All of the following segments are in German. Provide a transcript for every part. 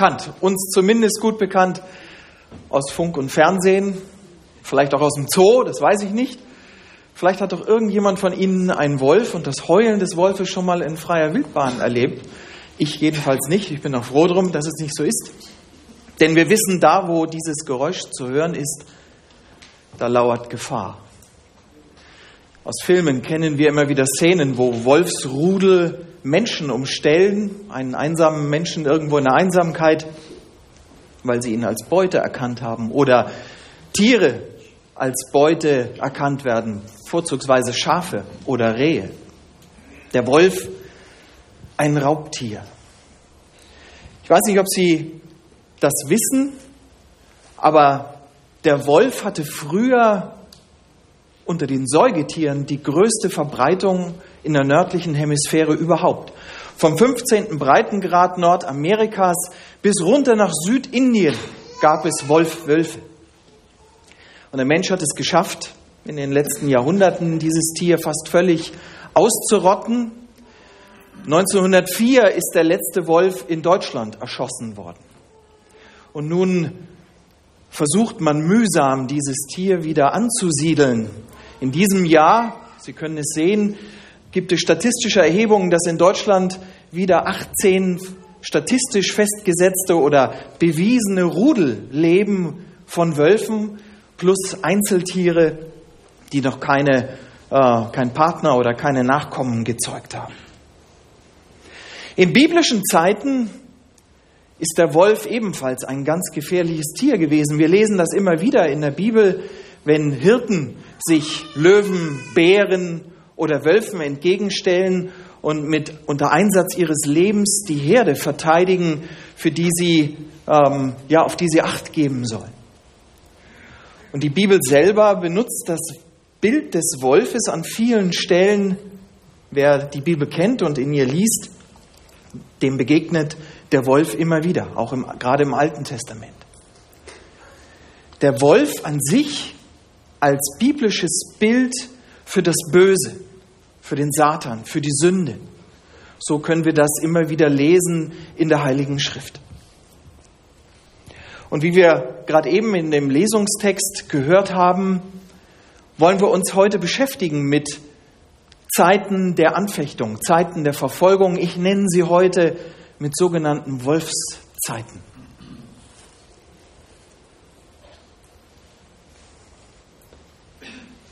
bekannt, uns zumindest gut bekannt aus Funk und Fernsehen, vielleicht auch aus dem Zoo, das weiß ich nicht. Vielleicht hat doch irgendjemand von Ihnen einen Wolf und das Heulen des Wolfes schon mal in freier Wildbahn erlebt. Ich jedenfalls nicht. Ich bin auch froh drum, dass es nicht so ist. Denn wir wissen, da wo dieses Geräusch zu hören ist, da lauert Gefahr. Aus Filmen kennen wir immer wieder Szenen, wo Wolfsrudel Menschen umstellen, einen einsamen Menschen irgendwo in der Einsamkeit, weil sie ihn als Beute erkannt haben, oder Tiere als Beute erkannt werden, vorzugsweise Schafe oder Rehe. Der Wolf, ein Raubtier. Ich weiß nicht, ob Sie das wissen, aber der Wolf hatte früher unter den Säugetieren die größte Verbreitung in der nördlichen Hemisphäre überhaupt. Vom 15. Breitengrad Nordamerikas bis runter nach Südindien gab es Wolf-Wölfe. Und der Mensch hat es geschafft, in den letzten Jahrhunderten dieses Tier fast völlig auszurotten. 1904 ist der letzte Wolf in Deutschland erschossen worden. Und nun versucht man mühsam, dieses Tier wieder anzusiedeln. In diesem Jahr, Sie können es sehen, gibt es statistische Erhebungen, dass in Deutschland wieder 18 statistisch festgesetzte oder bewiesene Rudel leben von Wölfen plus Einzeltiere, die noch keine, äh, kein Partner oder keine Nachkommen gezeugt haben. In biblischen Zeiten ist der Wolf ebenfalls ein ganz gefährliches Tier gewesen. Wir lesen das immer wieder in der Bibel, wenn Hirten sich Löwen, Bären oder Wölfen entgegenstellen und mit unter Einsatz ihres Lebens die Herde verteidigen, für die sie ähm, ja auf die sie Acht geben sollen. Und die Bibel selber benutzt das Bild des Wolfes an vielen Stellen. Wer die Bibel kennt und in ihr liest, dem begegnet der Wolf immer wieder, auch im, gerade im Alten Testament. Der Wolf an sich als biblisches Bild für das Böse, für den Satan, für die Sünde. So können wir das immer wieder lesen in der Heiligen Schrift. Und wie wir gerade eben in dem Lesungstext gehört haben, wollen wir uns heute beschäftigen mit Zeiten der Anfechtung, Zeiten der Verfolgung. Ich nenne sie heute mit sogenannten Wolfszeiten.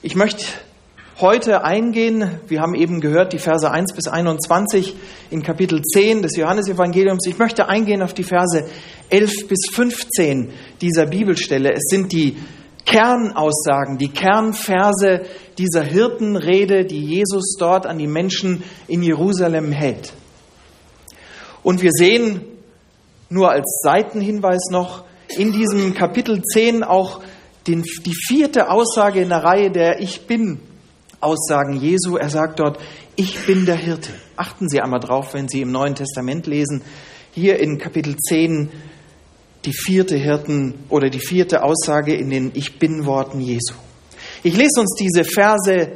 Ich möchte heute eingehen, wir haben eben gehört, die Verse 1 bis 21 in Kapitel 10 des Johannesevangeliums. Ich möchte eingehen auf die Verse 11 bis 15 dieser Bibelstelle. Es sind die Kernaussagen, die Kernverse dieser Hirtenrede, die Jesus dort an die Menschen in Jerusalem hält. Und wir sehen nur als Seitenhinweis noch in diesem Kapitel 10 auch den, die vierte Aussage in der Reihe der Ich bin Aussagen Jesu. Er sagt dort, ich bin der Hirte. Achten Sie einmal drauf, wenn Sie im Neuen Testament lesen. Hier in Kapitel 10 die vierte Hirten oder die vierte Aussage in den Ich bin Worten Jesu. Ich lese uns diese Verse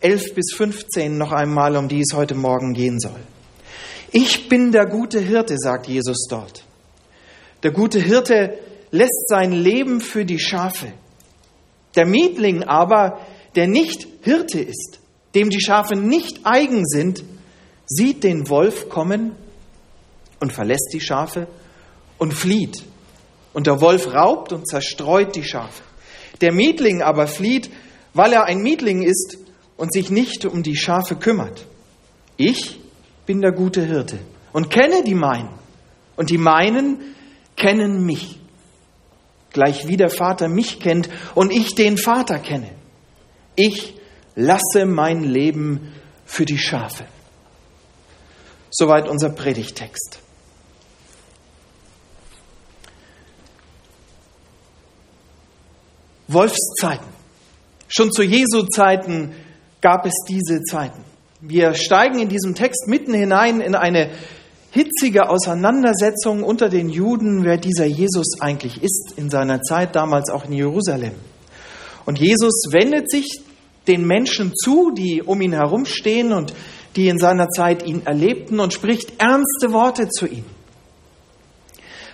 11 bis 15 noch einmal, um die es heute Morgen gehen soll. Ich bin der gute Hirte, sagt Jesus dort. Der gute Hirte lässt sein Leben für die Schafe. Der Mietling aber, der nicht Hirte ist, dem die Schafe nicht eigen sind, sieht den Wolf kommen und verlässt die Schafe und flieht. Und der Wolf raubt und zerstreut die Schafe. Der Mietling aber flieht, weil er ein Mietling ist und sich nicht um die Schafe kümmert. Ich bin der gute Hirte und kenne die meinen. Und die meinen kennen mich gleich wie der Vater mich kennt und ich den Vater kenne. Ich lasse mein Leben für die Schafe. Soweit unser Predigtext. Wolfszeiten. Schon zu Jesu Zeiten gab es diese Zeiten. Wir steigen in diesem Text mitten hinein in eine hitzige Auseinandersetzung unter den Juden, wer dieser Jesus eigentlich ist, in seiner Zeit damals auch in Jerusalem. Und Jesus wendet sich den Menschen zu, die um ihn herumstehen und die in seiner Zeit ihn erlebten und spricht ernste Worte zu ihnen.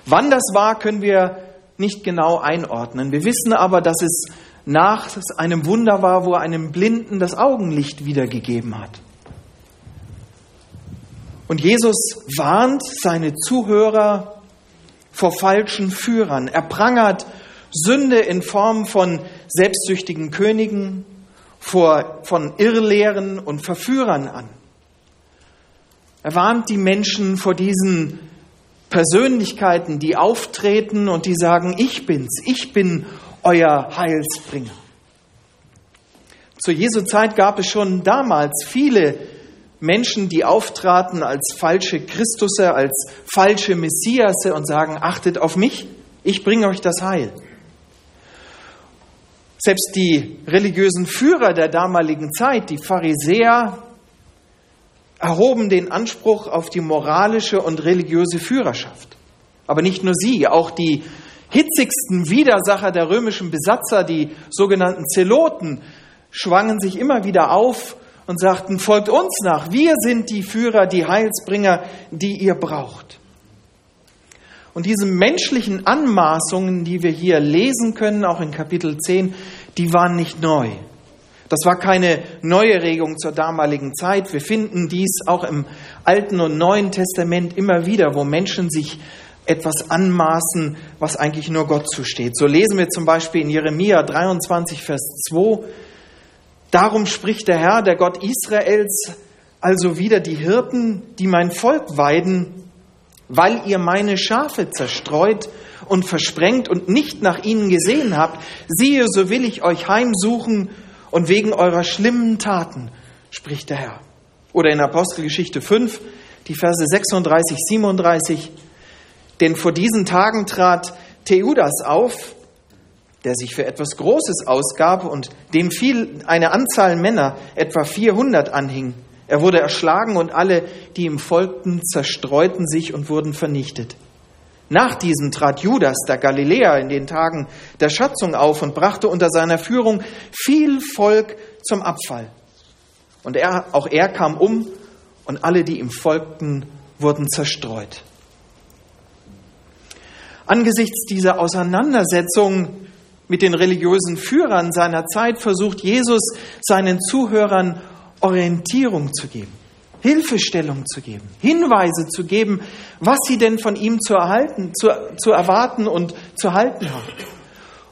Wann das war, können wir nicht genau einordnen. Wir wissen aber, dass es nach einem Wunder war, wo er einem Blinden das Augenlicht wiedergegeben hat. Und Jesus warnt seine Zuhörer vor falschen Führern. Er prangert Sünde in Form von selbstsüchtigen Königen, vor, von Irrlehren und Verführern an. Er warnt die Menschen vor diesen Persönlichkeiten, die auftreten und die sagen, ich bin's, ich bin euer Heilsbringer. Zu Jesu Zeit gab es schon damals viele Menschen, die auftraten als falsche Christusse, als falsche Messiasse und sagen, achtet auf mich, ich bringe euch das Heil. Selbst die religiösen Führer der damaligen Zeit, die Pharisäer, erhoben den Anspruch auf die moralische und religiöse Führerschaft. Aber nicht nur sie, auch die hitzigsten Widersacher der römischen Besatzer, die sogenannten Zeloten, schwangen sich immer wieder auf und sagten, folgt uns nach, wir sind die Führer, die Heilsbringer, die ihr braucht. Und diese menschlichen Anmaßungen, die wir hier lesen können, auch in Kapitel 10, die waren nicht neu. Das war keine neue Regung zur damaligen Zeit. Wir finden dies auch im Alten und Neuen Testament immer wieder, wo Menschen sich etwas anmaßen, was eigentlich nur Gott zusteht. So lesen wir zum Beispiel in Jeremia 23, Vers 2, Darum spricht der Herr, der Gott Israels, also wieder die Hirten, die mein Volk weiden, weil ihr meine Schafe zerstreut und versprengt und nicht nach ihnen gesehen habt, siehe, so will ich euch heimsuchen und wegen eurer schlimmen Taten, spricht der Herr. Oder in Apostelgeschichte 5, die Verse 36, 37, denn vor diesen Tagen trat Theudas auf, der sich für etwas Großes ausgab und dem fiel eine Anzahl Männer, etwa 400, anhing. Er wurde erschlagen und alle, die ihm folgten, zerstreuten sich und wurden vernichtet. Nach diesem trat Judas, der Galiläer, in den Tagen der Schatzung auf und brachte unter seiner Führung viel Volk zum Abfall. Und er, auch er kam um und alle, die ihm folgten, wurden zerstreut. Angesichts dieser Auseinandersetzung mit den religiösen Führern seiner Zeit versucht Jesus seinen Zuhörern Orientierung zu geben, Hilfestellung zu geben, Hinweise zu geben, was sie denn von ihm zu erhalten, zu, zu erwarten und zu halten haben.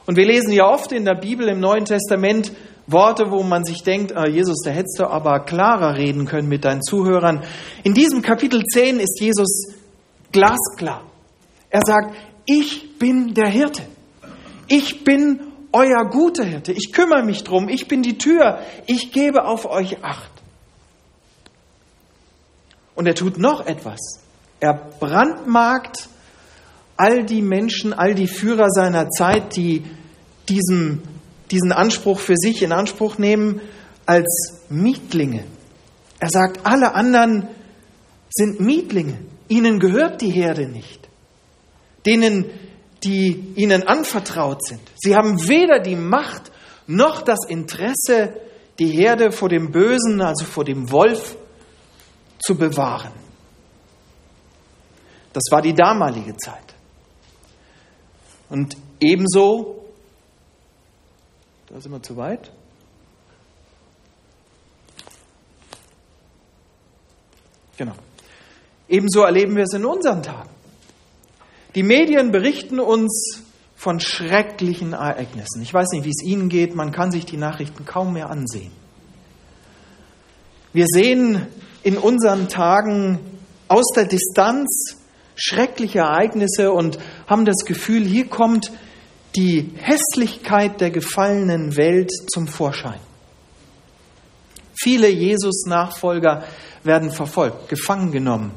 Und wir lesen ja oft in der Bibel im Neuen Testament Worte, wo man sich denkt, ah, Jesus, da hättest du aber klarer reden können mit deinen Zuhörern. In diesem Kapitel 10 ist Jesus glasklar. Er sagt, ich bin der Hirte. Ich bin euer guter Hirte. Ich kümmere mich drum. Ich bin die Tür. Ich gebe auf euch Acht. Und er tut noch etwas. Er brandmarkt all die Menschen, all die Führer seiner Zeit, die diesen, diesen Anspruch für sich in Anspruch nehmen, als Mietlinge. Er sagt, alle anderen sind Mietlinge. Ihnen gehört die Herde nicht. Denen die ihnen anvertraut sind. Sie haben weder die Macht noch das Interesse, die Herde vor dem Bösen, also vor dem Wolf, zu bewahren. Das war die damalige Zeit. Und ebenso, da sind wir zu weit. Genau. Ebenso erleben wir es in unseren Tagen. Die Medien berichten uns von schrecklichen Ereignissen. Ich weiß nicht, wie es Ihnen geht, man kann sich die Nachrichten kaum mehr ansehen. Wir sehen in unseren Tagen aus der Distanz schreckliche Ereignisse und haben das Gefühl, hier kommt die Hässlichkeit der gefallenen Welt zum Vorschein. Viele Jesus-Nachfolger werden verfolgt, gefangen genommen,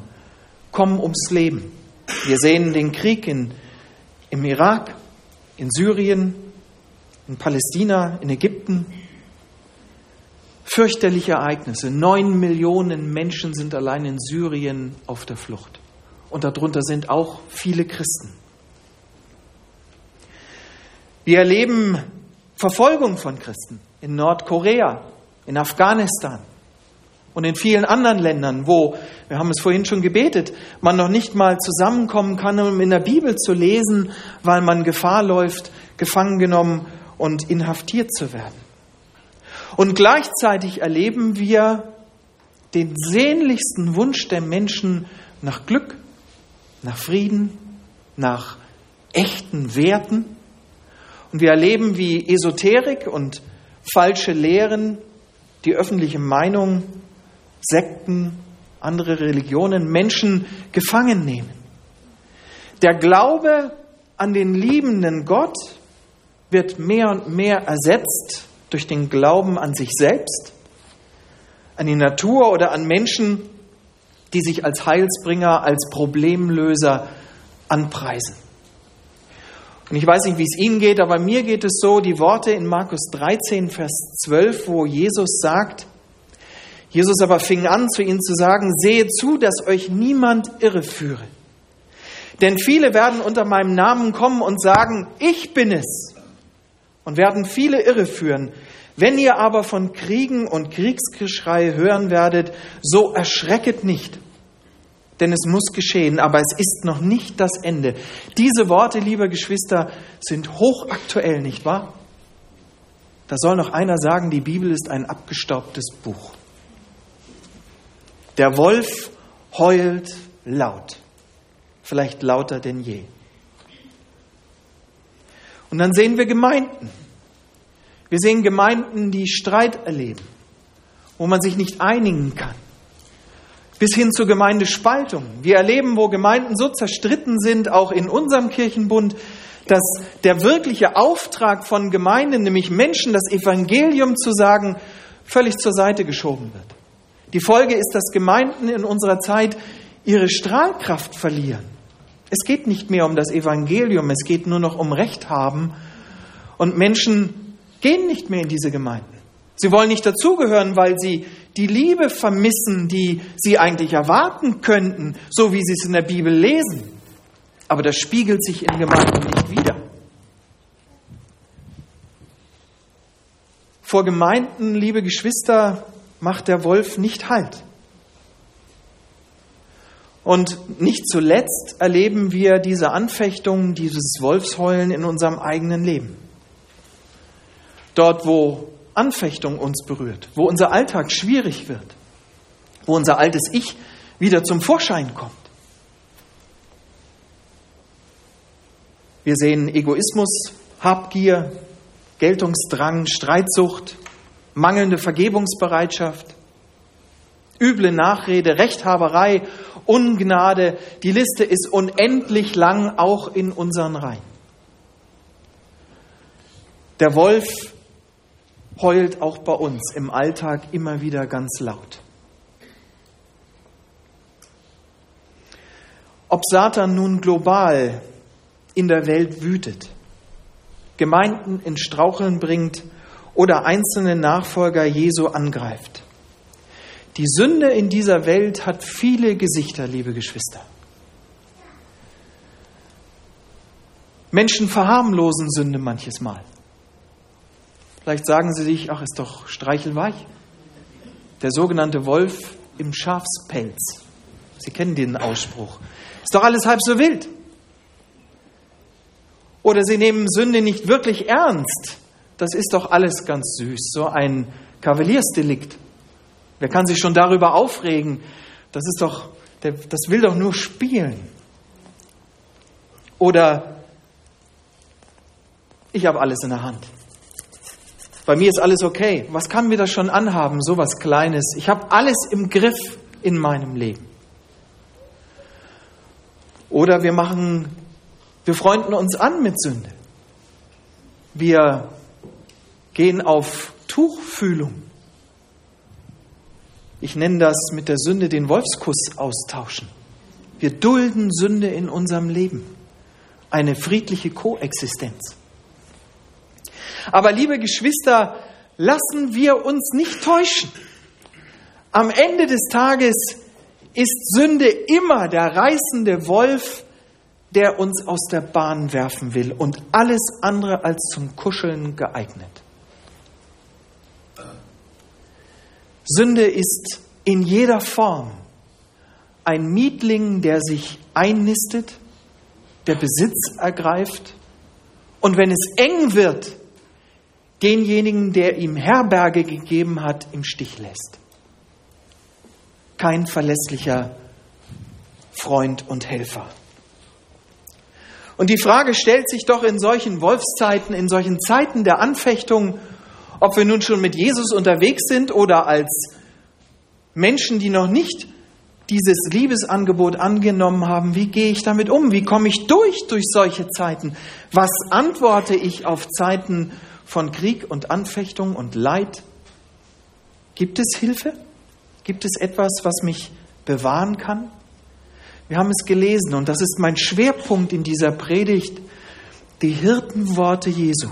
kommen ums Leben. Wir sehen den Krieg in, im Irak, in Syrien, in Palästina, in Ägypten. Fürchterliche Ereignisse. Neun Millionen Menschen sind allein in Syrien auf der Flucht. Und darunter sind auch viele Christen. Wir erleben Verfolgung von Christen in Nordkorea, in Afghanistan, Und in vielen anderen Ländern, wo, wir haben es vorhin schon gebetet, man noch nicht mal zusammenkommen kann, um in der Bibel zu lesen, weil man Gefahr läuft, gefangen genommen und inhaftiert zu werden. Und gleichzeitig erleben wir den sehnlichsten Wunsch der Menschen nach Glück, nach Frieden, nach echten Werten. Und wir erleben, wie Esoterik und falsche Lehren die öffentliche Meinung Sekten, andere Religionen Menschen gefangen nehmen. Der Glaube an den liebenden Gott wird mehr und mehr ersetzt durch den Glauben an sich selbst, an die Natur oder an Menschen, die sich als Heilsbringer, als Problemlöser anpreisen. Und ich weiß nicht, wie es Ihnen geht, aber mir geht es so, die Worte in Markus 13, Vers 12, wo Jesus sagt, Jesus aber fing an, zu ihnen zu sagen, sehe zu, dass euch niemand irreführe. Denn viele werden unter meinem Namen kommen und sagen, ich bin es, und werden viele irreführen. Wenn ihr aber von Kriegen und Kriegsgeschrei hören werdet, so erschrecket nicht, denn es muss geschehen, aber es ist noch nicht das Ende. Diese Worte, liebe Geschwister, sind hochaktuell, nicht wahr? Da soll noch einer sagen, die Bibel ist ein abgestaubtes Buch. Der Wolf heult laut, vielleicht lauter denn je. Und dann sehen wir Gemeinden. Wir sehen Gemeinden, die Streit erleben, wo man sich nicht einigen kann. Bis hin zur Gemeindespaltung. Wir erleben, wo Gemeinden so zerstritten sind, auch in unserem Kirchenbund, dass der wirkliche Auftrag von Gemeinden, nämlich Menschen das Evangelium zu sagen, völlig zur Seite geschoben wird. Die Folge ist, dass Gemeinden in unserer Zeit ihre Strahlkraft verlieren. Es geht nicht mehr um das Evangelium, es geht nur noch um Recht haben. Und Menschen gehen nicht mehr in diese Gemeinden. Sie wollen nicht dazugehören, weil sie die Liebe vermissen, die sie eigentlich erwarten könnten, so wie sie es in der Bibel lesen. Aber das spiegelt sich in Gemeinden nicht wieder. Vor Gemeinden, liebe Geschwister, macht der Wolf nicht Halt. Und nicht zuletzt erleben wir diese Anfechtung, dieses Wolfsheulen in unserem eigenen Leben. Dort, wo Anfechtung uns berührt, wo unser Alltag schwierig wird, wo unser altes Ich wieder zum Vorschein kommt. Wir sehen Egoismus, Habgier, Geltungsdrang, Streitsucht, mangelnde Vergebungsbereitschaft, üble Nachrede, Rechthaberei, Ungnade. Die Liste ist unendlich lang, auch in unseren Reihen. Der Wolf heult auch bei uns im Alltag immer wieder ganz laut. Ob Satan nun global in der Welt wütet, Gemeinden in Straucheln bringt oder einzelne Nachfolger Jesu angreift. Die Sünde in dieser Welt hat viele Gesichter, liebe Geschwister. Menschen verharmlosen Sünde manches Mal. Vielleicht sagen sie sich, ach, ist doch streichelweich. Der sogenannte Wolf im Schafspelz. Sie kennen den Ausspruch. Ist doch alles halb so wild. Oder sie nehmen Sünde nicht wirklich ernst das ist doch alles ganz süß, so ein Kavaliersdelikt. Wer kann sich schon darüber aufregen? Das ist doch, das will doch nur spielen. Oder ich habe alles in der Hand. Bei mir ist alles okay. Was kann mir das schon anhaben, so was Kleines? Ich habe alles im Griff in meinem Leben. Oder wir machen, wir freunden uns an mit Sünde. Wir gehen auf Tuchfühlung. Ich nenne das mit der Sünde den Wolfskuss austauschen. Wir dulden Sünde in unserem Leben. Eine friedliche Koexistenz. Aber liebe Geschwister, lassen wir uns nicht täuschen. Am Ende des Tages ist Sünde immer der reißende Wolf, der uns aus der Bahn werfen will und alles andere als zum Kuscheln geeignet. Sünde ist in jeder Form. Ein Mietling, der sich einnistet, der Besitz ergreift und wenn es eng wird, denjenigen, der ihm Herberge gegeben hat, im Stich lässt. Kein verlässlicher Freund und Helfer. Und die Frage stellt sich doch in solchen Wolfszeiten, in solchen Zeiten der Anfechtung, ob wir nun schon mit Jesus unterwegs sind oder als Menschen, die noch nicht dieses Liebesangebot angenommen haben, wie gehe ich damit um? Wie komme ich durch durch solche Zeiten? Was antworte ich auf Zeiten von Krieg und Anfechtung und Leid? Gibt es Hilfe? Gibt es etwas, was mich bewahren kann? Wir haben es gelesen und das ist mein Schwerpunkt in dieser Predigt, die Hirtenworte Jesu.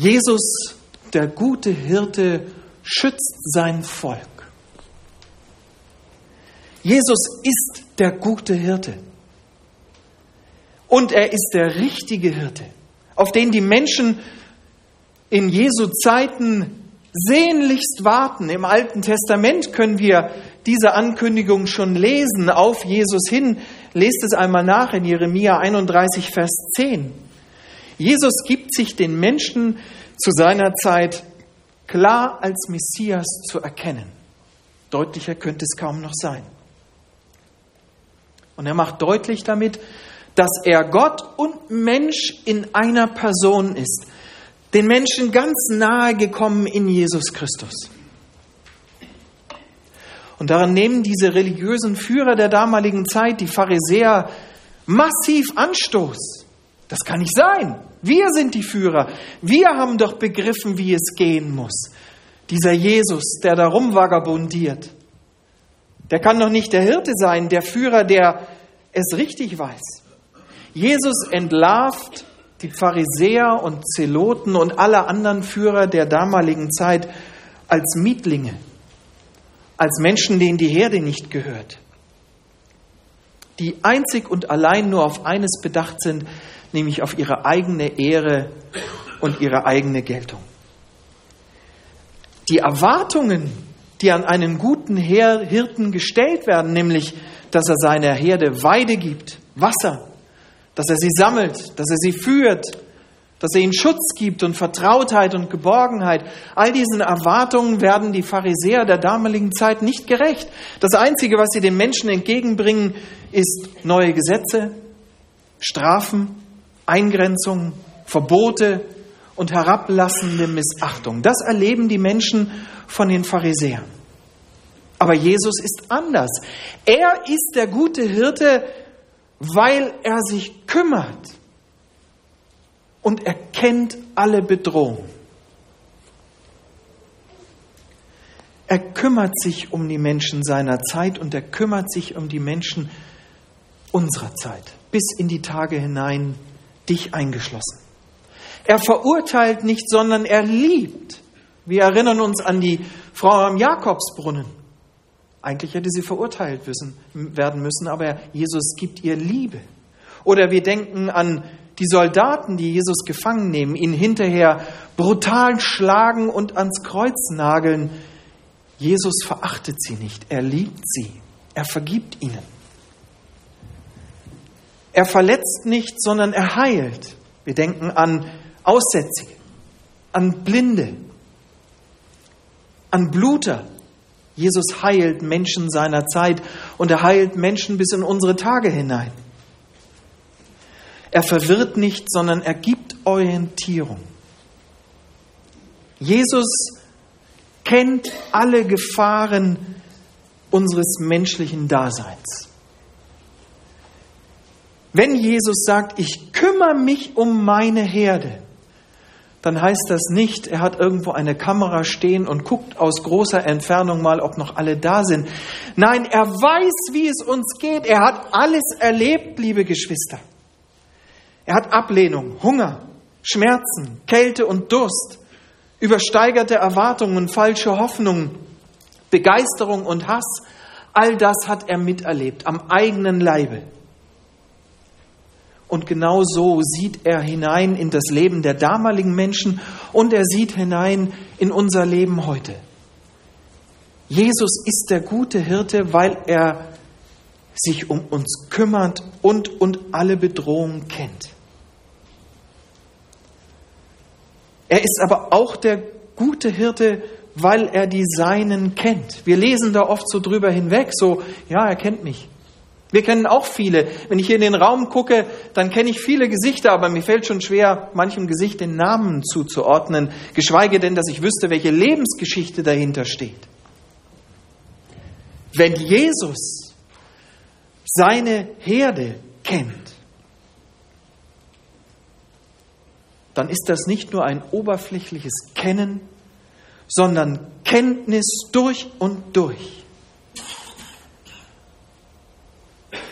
Jesus, der gute Hirte, schützt sein Volk. Jesus ist der gute Hirte. Und er ist der richtige Hirte, auf den die Menschen in Jesu Zeiten sehnlichst warten. Im Alten Testament können wir diese Ankündigung schon lesen auf Jesus hin. Lest es einmal nach in Jeremia 31, Vers 10. Jesus gibt sich den Menschen zu seiner Zeit klar als Messias zu erkennen. Deutlicher könnte es kaum noch sein. Und er macht deutlich damit, dass er Gott und Mensch in einer Person ist, den Menschen ganz nahe gekommen in Jesus Christus. Und daran nehmen diese religiösen Führer der damaligen Zeit, die Pharisäer, massiv Anstoß. Das kann nicht sein. Wir sind die Führer. Wir haben doch begriffen, wie es gehen muss. Dieser Jesus, der da rumvagabundiert, der kann doch nicht der Hirte sein, der Führer, der es richtig weiß. Jesus entlarvt die Pharisäer und Zeloten und alle anderen Führer der damaligen Zeit als Mietlinge als Menschen, denen die Herde nicht gehört, die einzig und allein nur auf eines bedacht sind, nämlich auf ihre eigene Ehre und ihre eigene Geltung. Die Erwartungen, die an einen guten Hirten gestellt werden, nämlich, dass er seiner Herde Weide gibt, Wasser, dass er sie sammelt, dass er sie führt, dass er ihnen Schutz gibt und Vertrautheit und Geborgenheit. All diesen Erwartungen werden die Pharisäer der damaligen Zeit nicht gerecht. Das Einzige, was sie den Menschen entgegenbringen, ist neue Gesetze, Strafen, Eingrenzungen, Verbote und herablassende Missachtung. Das erleben die Menschen von den Pharisäern. Aber Jesus ist anders. Er ist der gute Hirte, weil er sich kümmert und erkennt alle Bedrohungen. Er kümmert sich um die Menschen seiner Zeit und er kümmert sich um die Menschen unserer Zeit, bis in die Tage hinein, dich eingeschlossen. Er verurteilt nicht, sondern er liebt. Wir erinnern uns an die Frau am Jakobsbrunnen. Eigentlich hätte sie verurteilt werden müssen, aber Jesus gibt ihr Liebe. Oder wir denken an die Soldaten, die Jesus gefangen nehmen, ihn hinterher brutal schlagen und ans Kreuz nageln. Jesus verachtet sie nicht, er liebt sie, er vergibt ihnen. Er verletzt nicht, sondern er heilt. Wir denken an Aussätzige, an Blinde, an Bluter. Jesus heilt Menschen seiner Zeit und er heilt Menschen bis in unsere Tage hinein. Er verwirrt nicht, sondern er gibt Orientierung. Jesus kennt alle Gefahren unseres menschlichen Daseins. Wenn Jesus sagt, ich kümmere mich um meine Herde, dann heißt das nicht, er hat irgendwo eine Kamera stehen und guckt aus großer Entfernung mal, ob noch alle da sind. Nein, er weiß, wie es uns geht. Er hat alles erlebt, liebe Geschwister. Er hat Ablehnung, Hunger, Schmerzen, Kälte und Durst, übersteigerte Erwartungen falsche Hoffnungen, Begeisterung und Hass. All das hat er miterlebt am eigenen Leibe. Und genau so sieht er hinein in das Leben der damaligen Menschen und er sieht hinein in unser Leben heute. Jesus ist der gute Hirte, weil er sich um uns kümmert und, und alle Bedrohungen kennt. Er ist aber auch der gute Hirte, weil er die Seinen kennt. Wir lesen da oft so drüber hinweg, so, ja, er kennt mich. Wir kennen auch viele. Wenn ich hier in den Raum gucke, dann kenne ich viele Gesichter, aber mir fällt schon schwer, manchem Gesicht den Namen zuzuordnen, geschweige denn, dass ich wüsste, welche Lebensgeschichte dahinter steht. Wenn Jesus seine Herde kennt, dann ist das nicht nur ein oberflächliches Kennen, sondern Kenntnis durch und durch.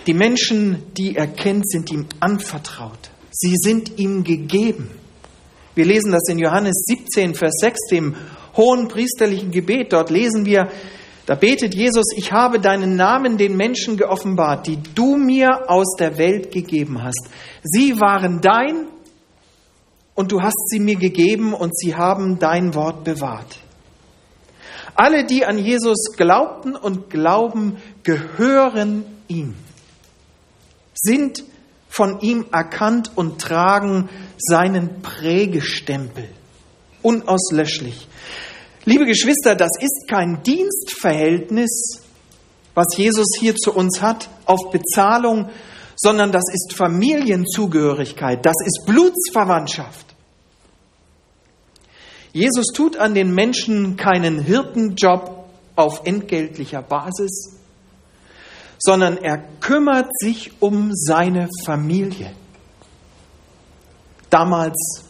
Die Menschen, die er kennt, sind ihm anvertraut. Sie sind ihm gegeben. Wir lesen das in Johannes 17, Vers 6, dem hohen priesterlichen Gebet. Dort lesen wir, da betet Jesus, ich habe deinen Namen den Menschen geoffenbart, die du mir aus der Welt gegeben hast. Sie waren dein und du hast sie mir gegeben und sie haben dein Wort bewahrt. Alle, die an Jesus glaubten und glauben, gehören ihm sind von ihm erkannt und tragen seinen Prägestempel. Unauslöschlich. Liebe Geschwister, das ist kein Dienstverhältnis, was Jesus hier zu uns hat, auf Bezahlung, sondern das ist Familienzugehörigkeit, das ist Blutsverwandtschaft. Jesus tut an den Menschen keinen Hirtenjob auf entgeltlicher Basis, sondern er kümmert sich um seine Familie. Damals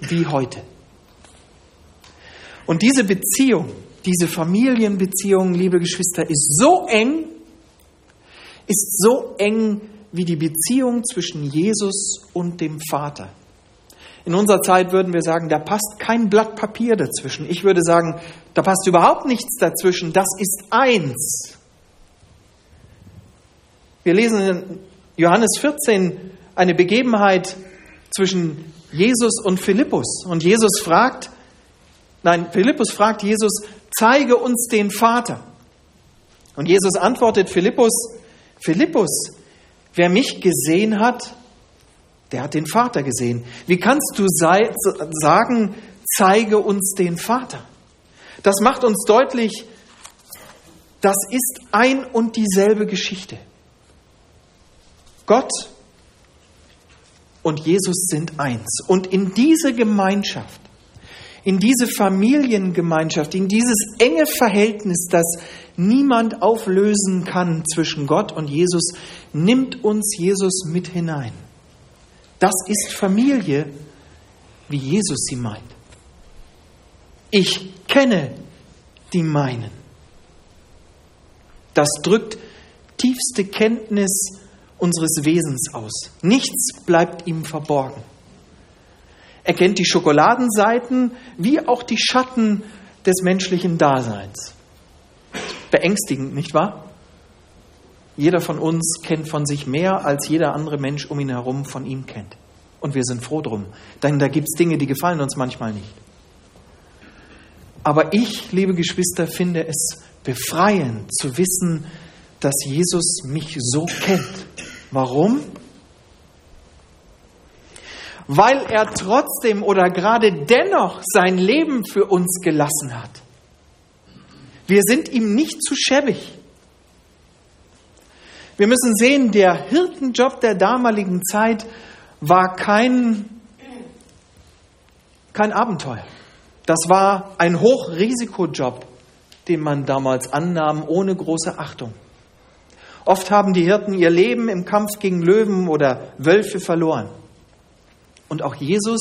wie heute. Und diese Beziehung, diese Familienbeziehung, liebe Geschwister, ist so eng, ist so eng wie die Beziehung zwischen Jesus und dem Vater. In unserer Zeit würden wir sagen, da passt kein Blatt Papier dazwischen. Ich würde sagen, da passt überhaupt nichts dazwischen. Das ist eins. Wir lesen in Johannes 14 eine Begebenheit zwischen Jesus und Philippus. Und Jesus fragt, nein, Philippus fragt Jesus, zeige uns den Vater. Und Jesus antwortet Philippus, Philippus, wer mich gesehen hat, der hat den Vater gesehen. Wie kannst du sagen, zeige uns den Vater? Das macht uns deutlich, das ist ein und dieselbe Geschichte. Gott und Jesus sind eins. Und in diese Gemeinschaft, in diese Familiengemeinschaft, in dieses enge Verhältnis, das niemand auflösen kann zwischen Gott und Jesus, nimmt uns Jesus mit hinein. Das ist Familie, wie Jesus sie meint. Ich kenne die meinen. Das drückt tiefste Kenntnis unseres Wesens aus. Nichts bleibt ihm verborgen. Er kennt die Schokoladenseiten wie auch die Schatten des menschlichen Daseins. Beängstigend, nicht wahr? Jeder von uns kennt von sich mehr, als jeder andere Mensch um ihn herum von ihm kennt. Und wir sind froh drum, denn da gibt es Dinge, die gefallen uns manchmal nicht. Aber ich, liebe Geschwister, finde es befreiend zu wissen, dass Jesus mich so kennt Warum? Weil er trotzdem oder gerade dennoch sein Leben für uns gelassen hat. Wir sind ihm nicht zu schäbig. Wir müssen sehen, der Hirtenjob der damaligen Zeit war kein, kein Abenteuer. Das war ein Hochrisikojob, den man damals annahm, ohne große Achtung. Oft haben die Hirten ihr Leben im Kampf gegen Löwen oder Wölfe verloren. Und auch Jesus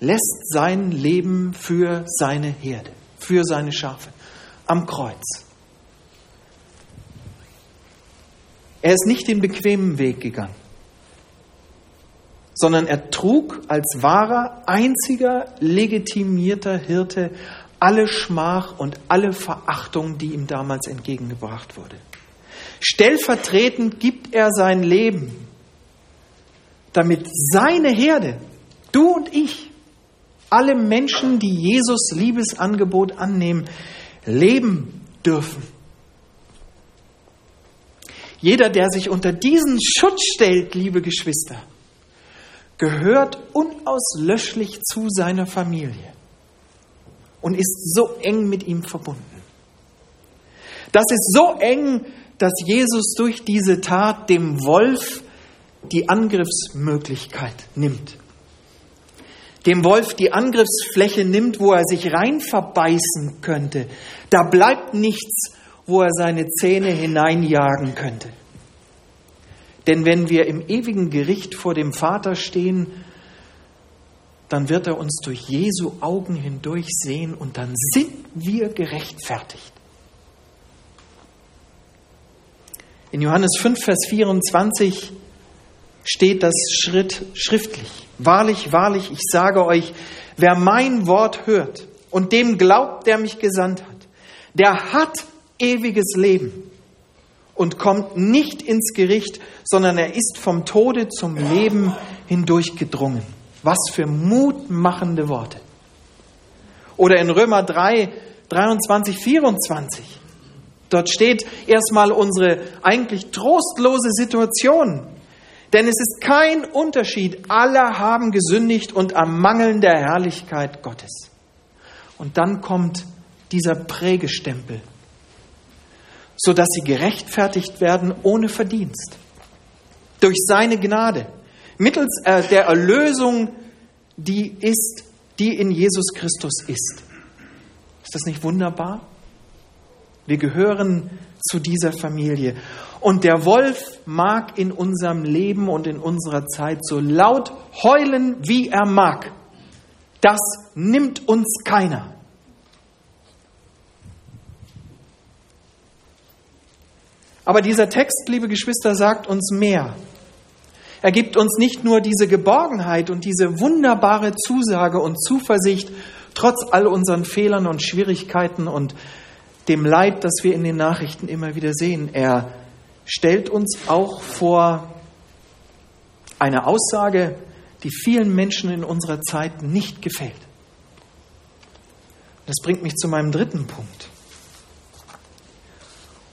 lässt sein Leben für seine Herde, für seine Schafe am Kreuz. Er ist nicht den bequemen Weg gegangen, sondern er trug als wahrer, einziger, legitimierter Hirte alle Schmach und alle Verachtung, die ihm damals entgegengebracht wurde. Stellvertretend gibt er sein Leben, damit seine Herde, du und ich, alle Menschen, die Jesus Liebesangebot annehmen, leben dürfen. Jeder, der sich unter diesen Schutz stellt, liebe Geschwister, gehört unauslöschlich zu seiner Familie und ist so eng mit ihm verbunden. Das ist so eng, dass Jesus durch diese Tat dem Wolf die Angriffsmöglichkeit nimmt. Dem Wolf die Angriffsfläche nimmt, wo er sich rein verbeißen könnte. Da bleibt nichts, wo er seine Zähne hineinjagen könnte. Denn wenn wir im ewigen Gericht vor dem Vater stehen, dann wird er uns durch Jesu Augen hindurch sehen und dann sind wir gerechtfertigt. In Johannes 5, Vers 24 steht das Schritt schriftlich. Wahrlich, wahrlich, ich sage euch, wer mein Wort hört und dem glaubt, der mich gesandt hat, der hat ewiges Leben und kommt nicht ins Gericht, sondern er ist vom Tode zum Leben hindurchgedrungen. Was für mutmachende Worte. Oder in Römer 3, 23, 24. Dort steht erstmal unsere eigentlich trostlose Situation. Denn es ist kein Unterschied. Alle haben gesündigt und am Mangeln der Herrlichkeit Gottes. Und dann kommt dieser Prägestempel, sodass sie gerechtfertigt werden ohne Verdienst. Durch seine Gnade, mittels äh, der Erlösung, die ist, die in Jesus Christus ist. Ist das nicht wunderbar? Wir gehören zu dieser Familie. Und der Wolf mag in unserem Leben und in unserer Zeit so laut heulen, wie er mag. Das nimmt uns keiner. Aber dieser Text, liebe Geschwister, sagt uns mehr. Er gibt uns nicht nur diese Geborgenheit und diese wunderbare Zusage und Zuversicht, trotz all unseren Fehlern und Schwierigkeiten und dem Leid, das wir in den Nachrichten immer wieder sehen. Er stellt uns auch vor eine Aussage, die vielen Menschen in unserer Zeit nicht gefällt. Das bringt mich zu meinem dritten Punkt.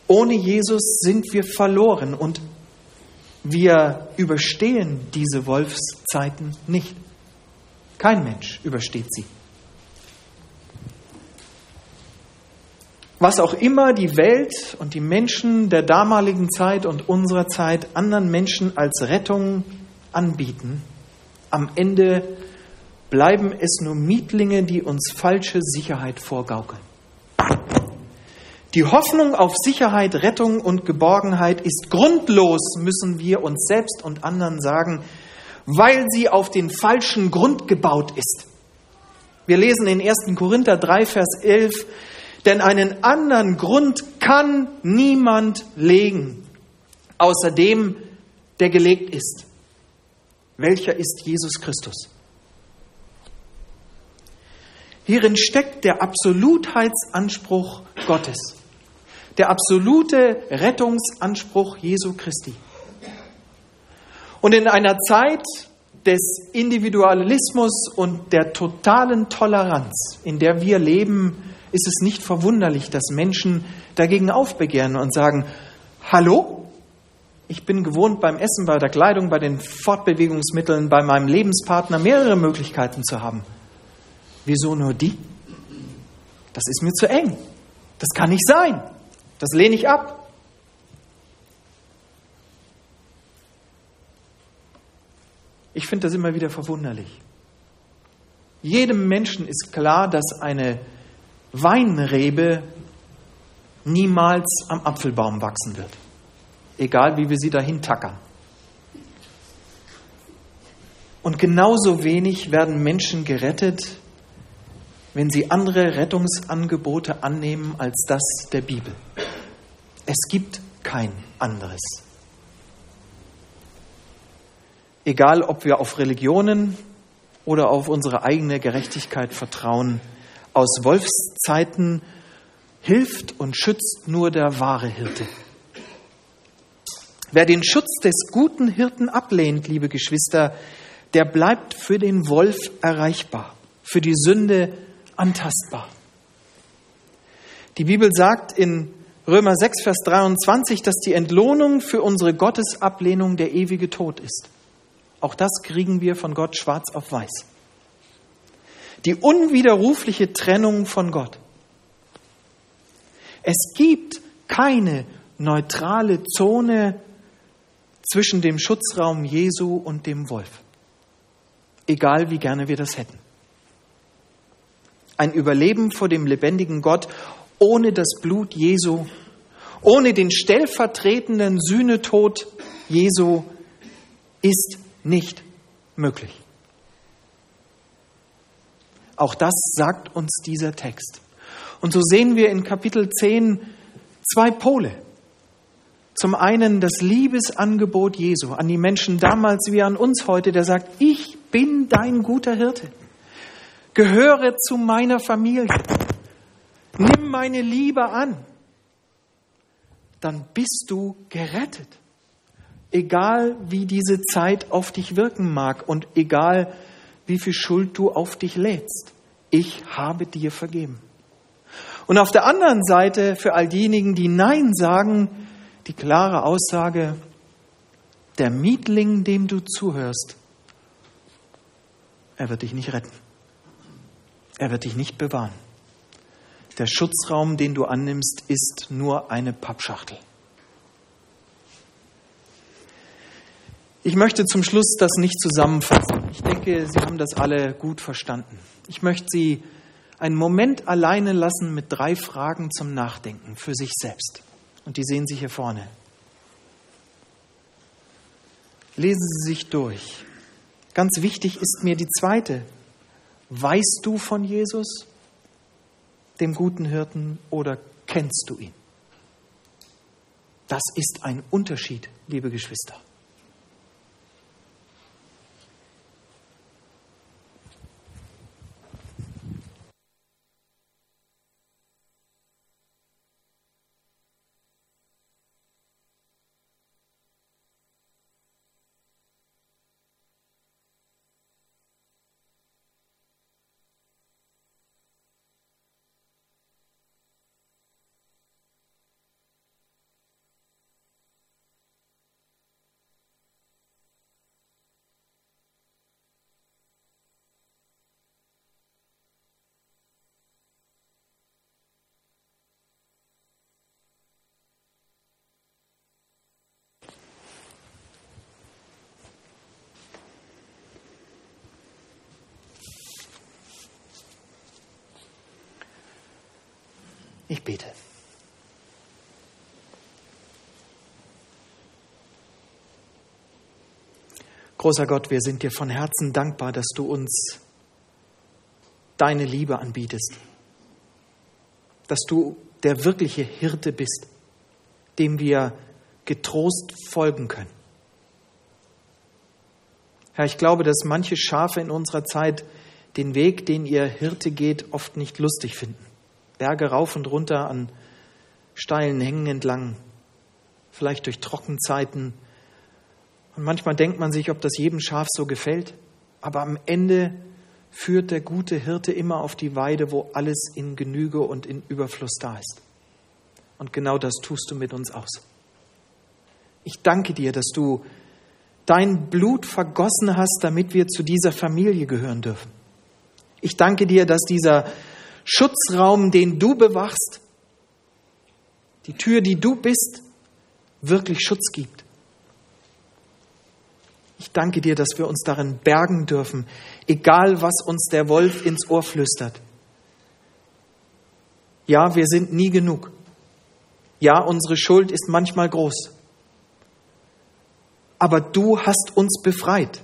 Ohne Jesus sind wir verloren und wir überstehen diese Wolfszeiten nicht. Kein Mensch übersteht sie. Was auch immer die Welt und die Menschen der damaligen Zeit und unserer Zeit anderen Menschen als Rettung anbieten, am Ende bleiben es nur Mietlinge, die uns falsche Sicherheit vorgaukeln. Die Hoffnung auf Sicherheit, Rettung und Geborgenheit ist grundlos, müssen wir uns selbst und anderen sagen, weil sie auf den falschen Grund gebaut ist. Wir lesen in 1. Korinther 3, Vers 11, denn einen anderen Grund kann niemand legen, außer dem, der gelegt ist. Welcher ist Jesus Christus? Hierin steckt der Absolutheitsanspruch Gottes, der absolute Rettungsanspruch Jesu Christi. Und in einer Zeit des Individualismus und der totalen Toleranz, in der wir leben, ist es nicht verwunderlich, dass Menschen dagegen aufbegehren und sagen, hallo, ich bin gewohnt beim Essen, bei der Kleidung, bei den Fortbewegungsmitteln, bei meinem Lebenspartner mehrere Möglichkeiten zu haben. Wieso nur die? Das ist mir zu eng. Das kann nicht sein. Das lehne ich ab. Ich finde das immer wieder verwunderlich. Jedem Menschen ist klar, dass eine Weinrebe niemals am Apfelbaum wachsen wird, egal wie wir sie dahin tackern. Und genauso wenig werden Menschen gerettet, wenn sie andere Rettungsangebote annehmen als das der Bibel. Es gibt kein anderes. Egal, ob wir auf Religionen oder auf unsere eigene Gerechtigkeit vertrauen, aus Wolfszeiten hilft und schützt nur der wahre Hirte. Wer den Schutz des guten Hirten ablehnt, liebe Geschwister, der bleibt für den Wolf erreichbar, für die Sünde antastbar. Die Bibel sagt in Römer 6, Vers 23, dass die Entlohnung für unsere Gottesablehnung der ewige Tod ist. Auch das kriegen wir von Gott schwarz auf weiß. Die unwiderrufliche Trennung von Gott. Es gibt keine neutrale Zone zwischen dem Schutzraum Jesu und dem Wolf. Egal wie gerne wir das hätten. Ein Überleben vor dem lebendigen Gott ohne das Blut Jesu, ohne den stellvertretenden Sühnetod Jesu ist nicht möglich. Auch das sagt uns dieser Text. Und so sehen wir in Kapitel 10 zwei Pole. Zum einen das Liebesangebot Jesu an die Menschen damals wie an uns heute, der sagt, ich bin dein guter Hirte, gehöre zu meiner Familie, nimm meine Liebe an, dann bist du gerettet. Egal wie diese Zeit auf dich wirken mag und egal wie viel Schuld du auf dich lädst, ich habe dir vergeben. Und auf der anderen Seite für all diejenigen, die Nein sagen, die klare Aussage, der Mietling, dem du zuhörst, er wird dich nicht retten. Er wird dich nicht bewahren. Der Schutzraum, den du annimmst, ist nur eine Pappschachtel. Ich möchte zum Schluss das nicht zusammenfassen. Ich denke, Sie haben das alle gut verstanden. Ich möchte Sie einen Moment alleine lassen mit drei Fragen zum Nachdenken für sich selbst. Und die sehen Sie hier vorne. Lesen Sie sich durch. Ganz wichtig ist mir die zweite. Weißt du von Jesus, dem guten Hirten, oder kennst du ihn? Das ist ein Unterschied, liebe Geschwister. Ich bete. Großer Gott, wir sind dir von Herzen dankbar, dass du uns deine Liebe anbietest, dass du der wirkliche Hirte bist, dem wir getrost folgen können. Herr, ich glaube, dass manche Schafe in unserer Zeit den Weg, den ihr Hirte geht, oft nicht lustig finden. Berge rauf und runter an steilen Hängen entlang, vielleicht durch Trockenzeiten. Und manchmal denkt man sich, ob das jedem Schaf so gefällt. Aber am Ende führt der gute Hirte immer auf die Weide, wo alles in Genüge und in Überfluss da ist. Und genau das tust du mit uns aus. Ich danke dir, dass du dein Blut vergossen hast, damit wir zu dieser Familie gehören dürfen. Ich danke dir, dass dieser Schutzraum, den du bewachst, die Tür, die du bist, wirklich Schutz gibt. Ich danke dir, dass wir uns darin bergen dürfen, egal was uns der Wolf ins Ohr flüstert. Ja, wir sind nie genug. Ja, unsere Schuld ist manchmal groß. Aber du hast uns befreit.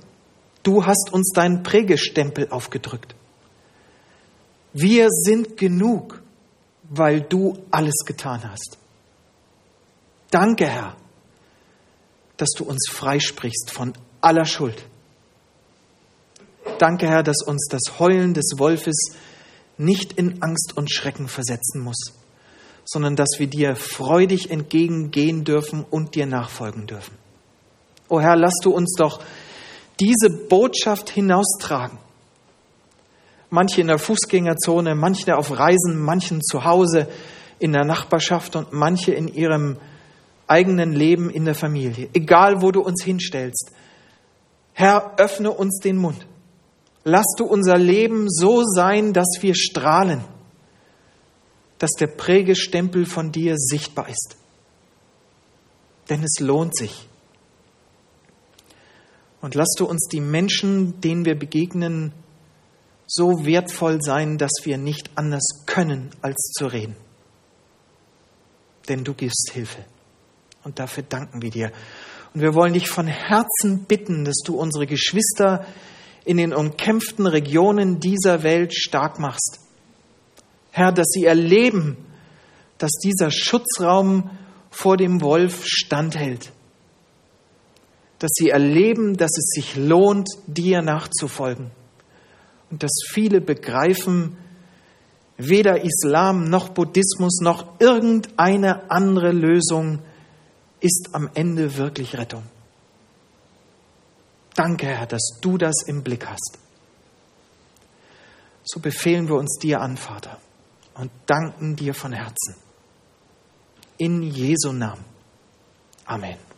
Du hast uns deinen Prägestempel aufgedrückt. Wir sind genug, weil du alles getan hast. Danke, Herr, dass du uns freisprichst von aller Schuld. Danke, Herr, dass uns das Heulen des Wolfes nicht in Angst und Schrecken versetzen muss, sondern dass wir dir freudig entgegengehen dürfen und dir nachfolgen dürfen. O Herr, lass du uns doch diese Botschaft hinaustragen. Manche in der Fußgängerzone, manche auf Reisen, manchen zu Hause in der Nachbarschaft und manche in ihrem eigenen Leben in der Familie. Egal, wo du uns hinstellst. Herr, öffne uns den Mund. Lass du unser Leben so sein, dass wir strahlen, dass der Prägestempel von dir sichtbar ist. Denn es lohnt sich. Und lass du uns die Menschen, denen wir begegnen, so wertvoll sein, dass wir nicht anders können, als zu reden. Denn du gibst Hilfe. Und dafür danken wir dir. Und wir wollen dich von Herzen bitten, dass du unsere Geschwister in den umkämpften Regionen dieser Welt stark machst. Herr, dass sie erleben, dass dieser Schutzraum vor dem Wolf standhält dass sie erleben, dass es sich lohnt, dir nachzufolgen. Dass viele begreifen, weder Islam noch Buddhismus noch irgendeine andere Lösung ist am Ende wirklich Rettung. Danke, Herr, dass du das im Blick hast. So befehlen wir uns dir an, Vater, und danken dir von Herzen. In Jesu Namen. Amen.